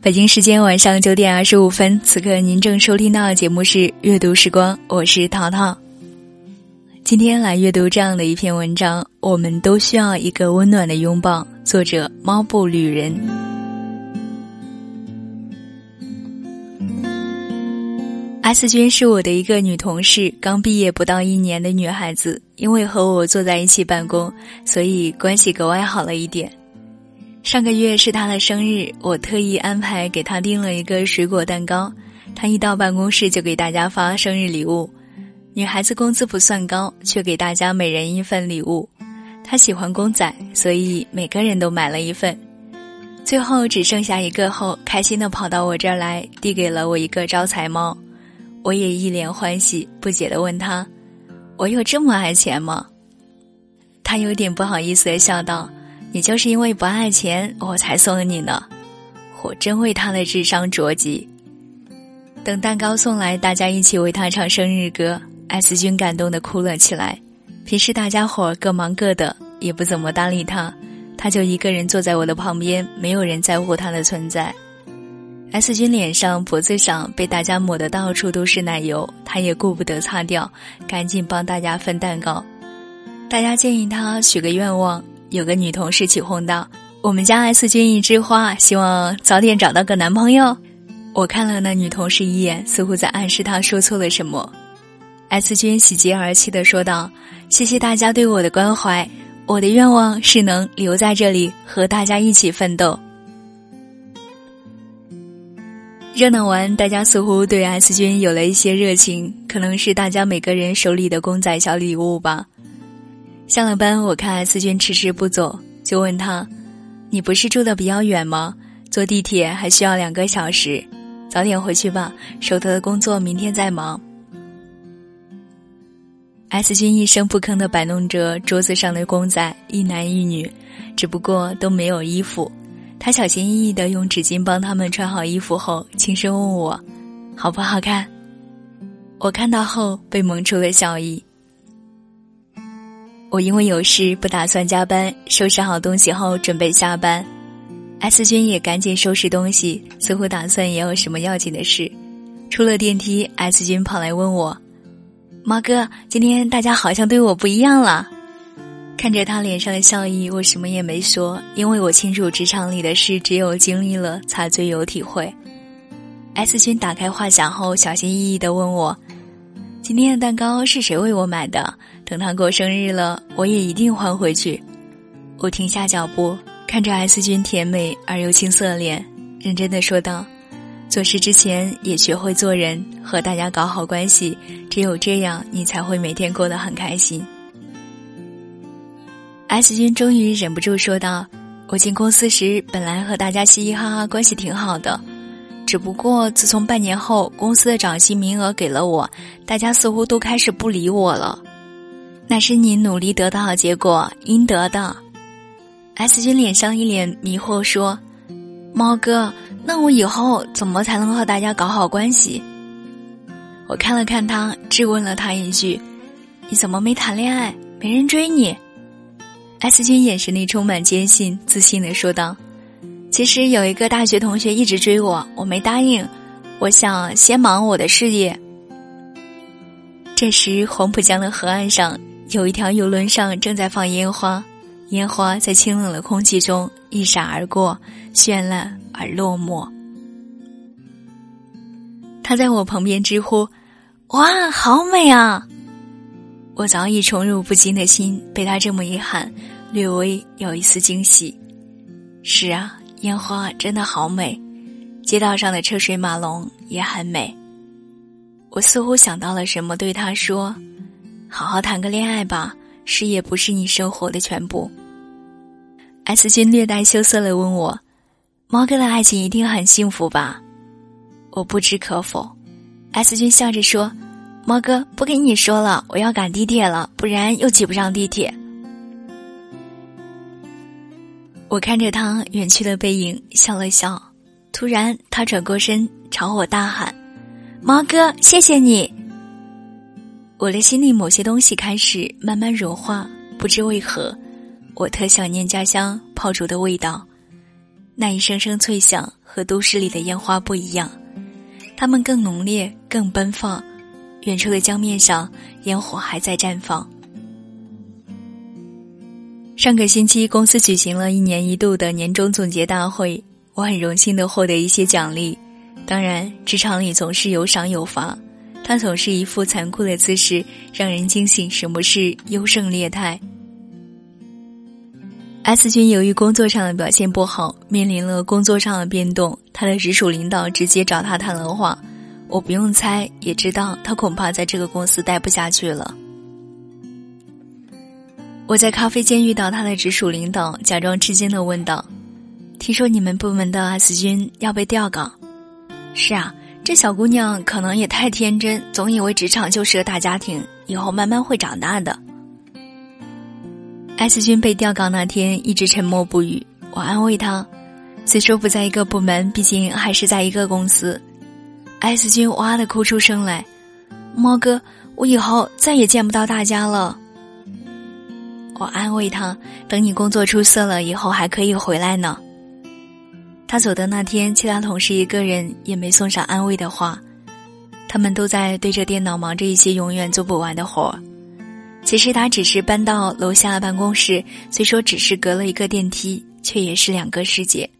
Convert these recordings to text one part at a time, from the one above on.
北京时间晚上九点二十五分，此刻您正收听到的节目是《阅读时光》，我是淘淘。今天来阅读这样的一篇文章：我们都需要一个温暖的拥抱。作者：猫步旅人。S 君是我的一个女同事，刚毕业不到一年的女孩子。因为和我坐在一起办公，所以关系格外好了一点。上个月是她的生日，我特意安排给她订了一个水果蛋糕。她一到办公室就给大家发生日礼物。女孩子工资不算高，却给大家每人一份礼物。她喜欢公仔，所以每个人都买了一份。最后只剩下一个后，开心的跑到我这儿来，递给了我一个招财猫。我也一脸欢喜，不解的问他：“我有这么爱钱吗？”他有点不好意思的笑道：“你就是因为不爱钱，我才送你呢。”我真为他的智商着急。等蛋糕送来，大家一起为他唱生日歌，艾斯君感动的哭了起来。平时大家伙各忙各的，也不怎么搭理他，他就一个人坐在我的旁边，没有人在乎他的存在。S 君脸上、脖子上被大家抹得到处都是奶油，他也顾不得擦掉，赶紧帮大家分蛋糕。大家建议他许个愿望，有个女同事起哄道：“我们家 S 君一枝花，希望早点找到个男朋友。”我看了那女同事一眼，似乎在暗示她说错了什么。S 君喜极而泣的说道：“谢谢大家对我的关怀，我的愿望是能留在这里和大家一起奋斗。”热闹完，大家似乎对 S 君有了一些热情，可能是大家每个人手里的公仔小礼物吧。下了班，我看 S 君迟迟不走，就问他：“你不是住的比较远吗？坐地铁还需要两个小时，早点回去吧，手头的工作明天再忙。”S 君一声不吭的摆弄着桌子上的公仔，一男一女，只不过都没有衣服。他小心翼翼的用纸巾帮他们穿好衣服后，轻声问我：“好不好看？”我看到后被蒙出了笑意。我因为有事不打算加班，收拾好东西后准备下班。S 君也赶紧收拾东西，似乎打算也有什么要紧的事。出了电梯，S 君跑来问我：“猫哥，今天大家好像对我不一样了。”看着他脸上的笑意，我什么也没说，因为我清楚职场里的事，只有经历了才最有体会。S 君打开话匣后，小心翼翼的问我：“今天的蛋糕是谁为我买的？等他过生日了，我也一定还回去。”我停下脚步，看着 S 君甜美而又青涩的脸，认真的说道：“做事之前也学会做人，和大家搞好关系，只有这样，你才会每天过得很开心。” S 君终于忍不住说道：“我进公司时本来和大家嘻嘻哈哈，关系挺好的。只不过自从半年后公司的涨薪名额给了我，大家似乎都开始不理我了。那是你努力得到的结果，应得的。”S 君脸上一脸迷惑说：“猫哥，那我以后怎么才能和大家搞好关系？”我看了看他，质问了他一句：“你怎么没谈恋爱？没人追你？” S 君眼神里充满坚信，自信的说道：“其实有一个大学同学一直追我，我没答应。我想先忙我的事业。”这时，黄浦江的河岸上有一条游轮上正在放烟花，烟花在清冷的空气中一闪而过，绚烂而落寞。他在我旁边直呼：“哇，好美啊！”我早已宠辱不惊的心被他这么一喊，略微有一丝惊喜。是啊，烟花真的好美，街道上的车水马龙也很美。我似乎想到了什么，对他说：“好好谈个恋爱吧，事业不是你生活的全部。”S 君略带羞涩的问我：“猫哥的爱情一定很幸福吧？”我不知可否。S 君笑着说。猫哥，不跟你说了，我要赶地铁了，不然又挤不上地铁。我看着他远去的背影，笑了笑。突然，他转过身朝我大喊：“猫哥，谢谢你！”我的心里某些东西开始慢慢融化，不知为何，我特想念家乡炮竹的味道。那一声声脆响和都市里的烟花不一样，它们更浓烈、更奔放。远处的江面上，烟火还在绽放。上个星期，公司举行了一年一度的年终总结大会，我很荣幸的获得一些奖励。当然，职场里总是有赏有罚，他总是一副残酷的姿势，让人惊醒什么是优胜劣汰。S 君由于工作上的表现不好，面临了工作上的变动，他的直属领导直接找他谈了话。我不用猜，也知道他恐怕在这个公司待不下去了。我在咖啡间遇到他的直属领导，假装吃惊的问道：“听说你们部门的 S 君要被调岗？”“是啊，这小姑娘可能也太天真，总以为职场就是个大家庭，以后慢慢会长大的。” S 君被调岗那天一直沉默不语，我安慰他：“虽说不在一个部门，毕竟还是在一个公司。艾斯君哇的哭出声来：“猫哥，我以后再也见不到大家了。”我安慰他：“等你工作出色了以后，还可以回来呢。”他走的那天，其他同事一个人也没送上安慰的话，他们都在对着电脑忙着一些永远做不完的活儿。其实他只是搬到楼下办公室，虽说只是隔了一个电梯，却也是两个世界。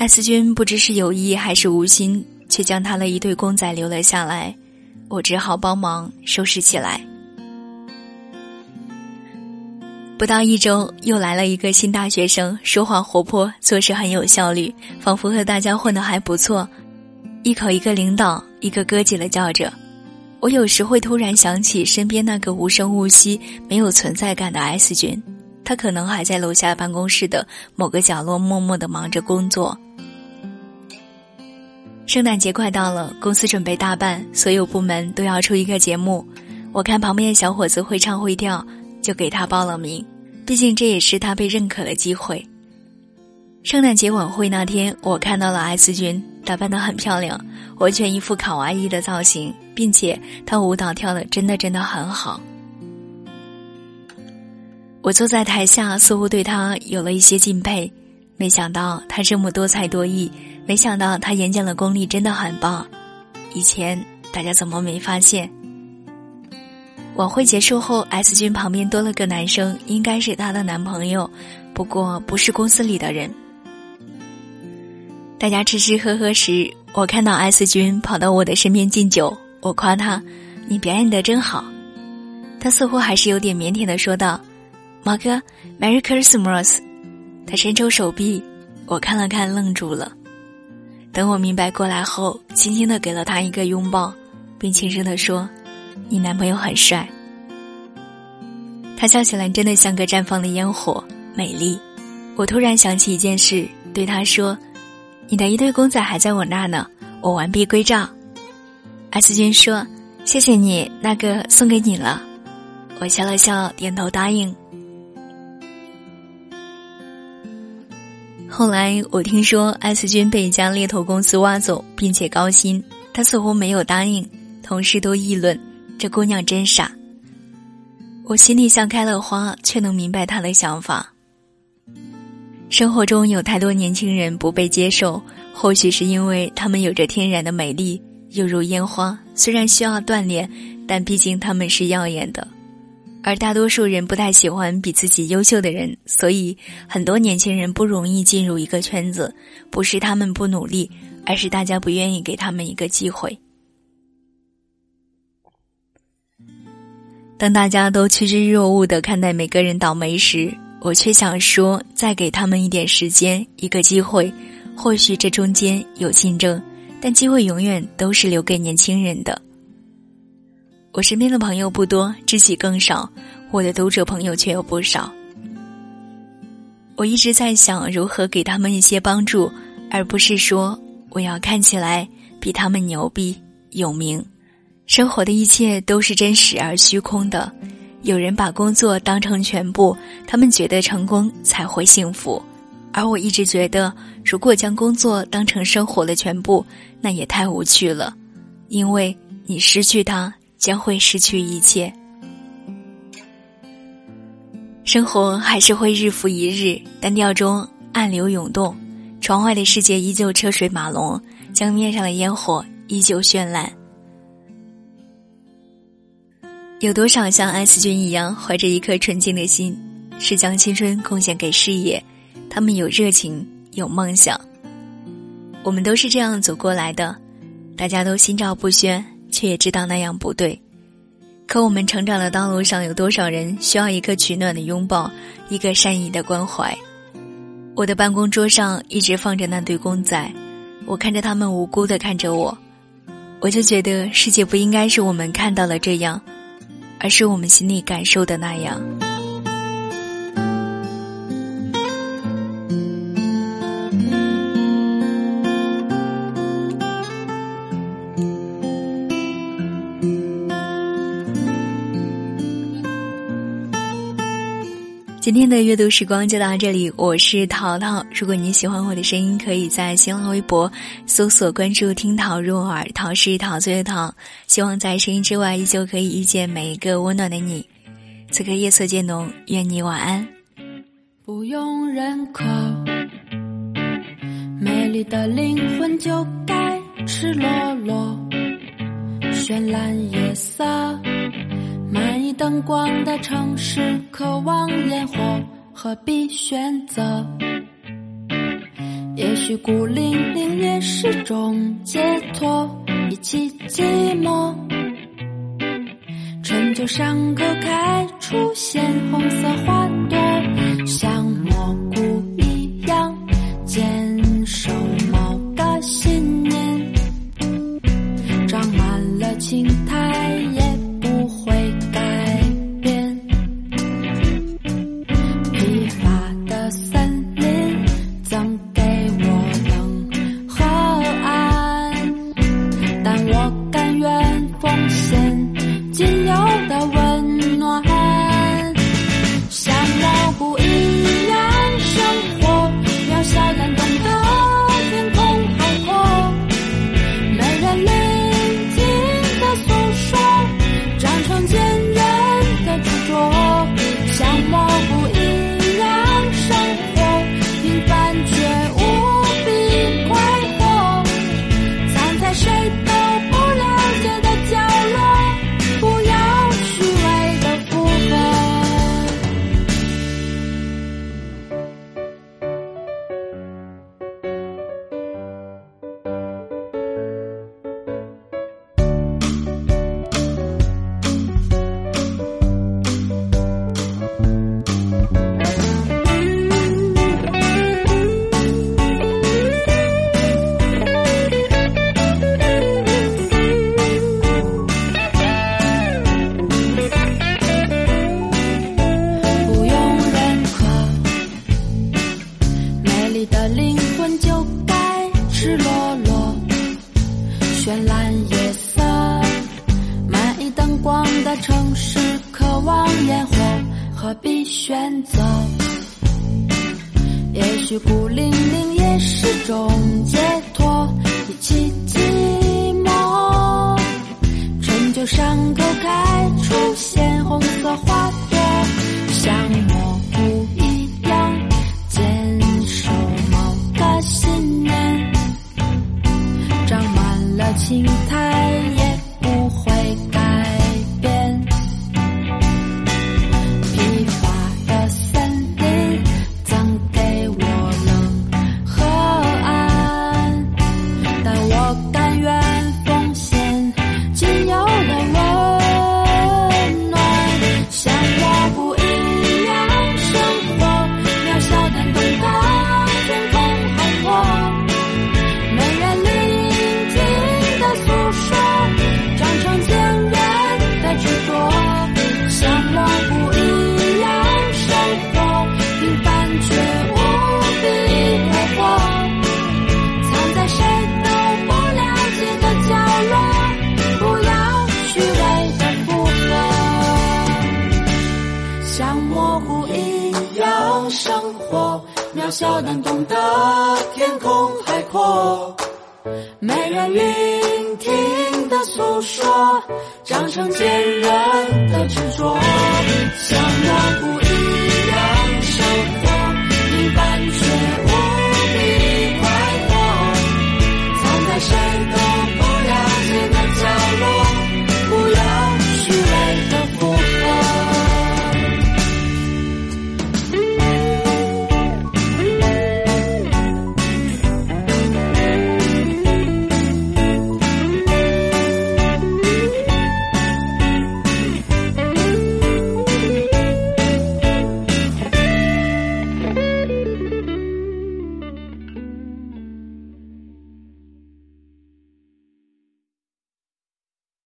艾斯君不知是有意还是无心，却将他的一对公仔留了下来，我只好帮忙收拾起来。不到一周，又来了一个新大学生，说话活泼，做事很有效率，仿佛和大家混得还不错，一口一个领导，一个哥姐的叫着。我有时会突然想起身边那个无声无息、没有存在感的 S 君，他可能还在楼下办公室的某个角落默默的忙着工作。圣诞节快到了，公司准备大办，所有部门都要出一个节目。我看旁边的小伙子会唱会跳，就给他报了名，毕竟这也是他被认可的机会。圣诞节晚会那天，我看到了 S 君打扮得很漂亮，完全一副卡哇伊的造型，并且他舞蹈跳的真的真的很好。我坐在台下，似乎对他有了一些敬佩。没想到他这么多才多艺，没想到他演讲的功力真的很棒。以前大家怎么没发现？晚会结束后，S 君旁边多了个男生，应该是她的男朋友，不过不是公司里的人。大家吃吃喝喝时，我看到 S 君跑到我的身边敬酒，我夸他：“你表演的真好。”他似乎还是有点腼腆的说道：“毛哥，Merry Christmas。”他伸出手臂，我看了看，愣住了。等我明白过来后，轻轻的给了他一个拥抱，并轻声的说：“你男朋友很帅。”他笑起来真的像个绽放的烟火，美丽。我突然想起一件事，对他说。你的一对公仔还在我那呢，我完璧归赵。S 君说：“谢谢你，那个送给你了。”我笑了笑，点头答应。后来我听说艾斯君被一家猎头公司挖走，并且高薪，他似乎没有答应。同事都议论这姑娘真傻。我心里像开了花，却能明白他的想法。生活中有太多年轻人不被接受，或许是因为他们有着天然的美丽，犹如烟花。虽然需要锻炼，但毕竟他们是耀眼的。而大多数人不太喜欢比自己优秀的人，所以很多年轻人不容易进入一个圈子。不是他们不努力，而是大家不愿意给他们一个机会。当大家都趋之若鹜的看待每个人倒霉时，我却想说，再给他们一点时间，一个机会。或许这中间有竞争，但机会永远都是留给年轻人的。我身边的朋友不多，知己更少，我的读者朋友却有不少。我一直在想如何给他们一些帮助，而不是说我要看起来比他们牛逼有名。生活的一切都是真实而虚空的。有人把工作当成全部，他们觉得成功才会幸福，而我一直觉得，如果将工作当成生活的全部，那也太无趣了，因为你失去它，将会失去一切。生活还是会日复一日，单调中暗流涌动，窗外的世界依旧车水马龙，江面上的烟火依旧绚烂。有多少像艾思君一样，怀着一颗纯净的心，是将青春贡献给事业？他们有热情，有梦想。我们都是这样走过来的，大家都心照不宣，却也知道那样不对。可我们成长的道路上，有多少人需要一个取暖的拥抱，一个善意的关怀？我的办公桌上一直放着那对公仔，我看着他们无辜的看着我，我就觉得世界不应该是我们看到了这样，而是我们心里感受的那样。今天的阅读时光就到这里，我是淘淘。如果你喜欢我的声音，可以在新浪微博搜索关注“听桃入耳”，桃是陶醉的桃。希望在声音之外，依旧可以遇见每一个温暖的你。此刻夜色渐浓，愿你晚安。不用认可，美丽的灵魂就该赤裸裸，绚烂夜色。灯光的城市，渴望烟火，何必选择？也许孤零零也是种解脱，一起寂寞。春秋伤口开出鲜红色花渺小难懂得天空海阔，没人聆听的诉说，长成坚韧的执着，像那孤。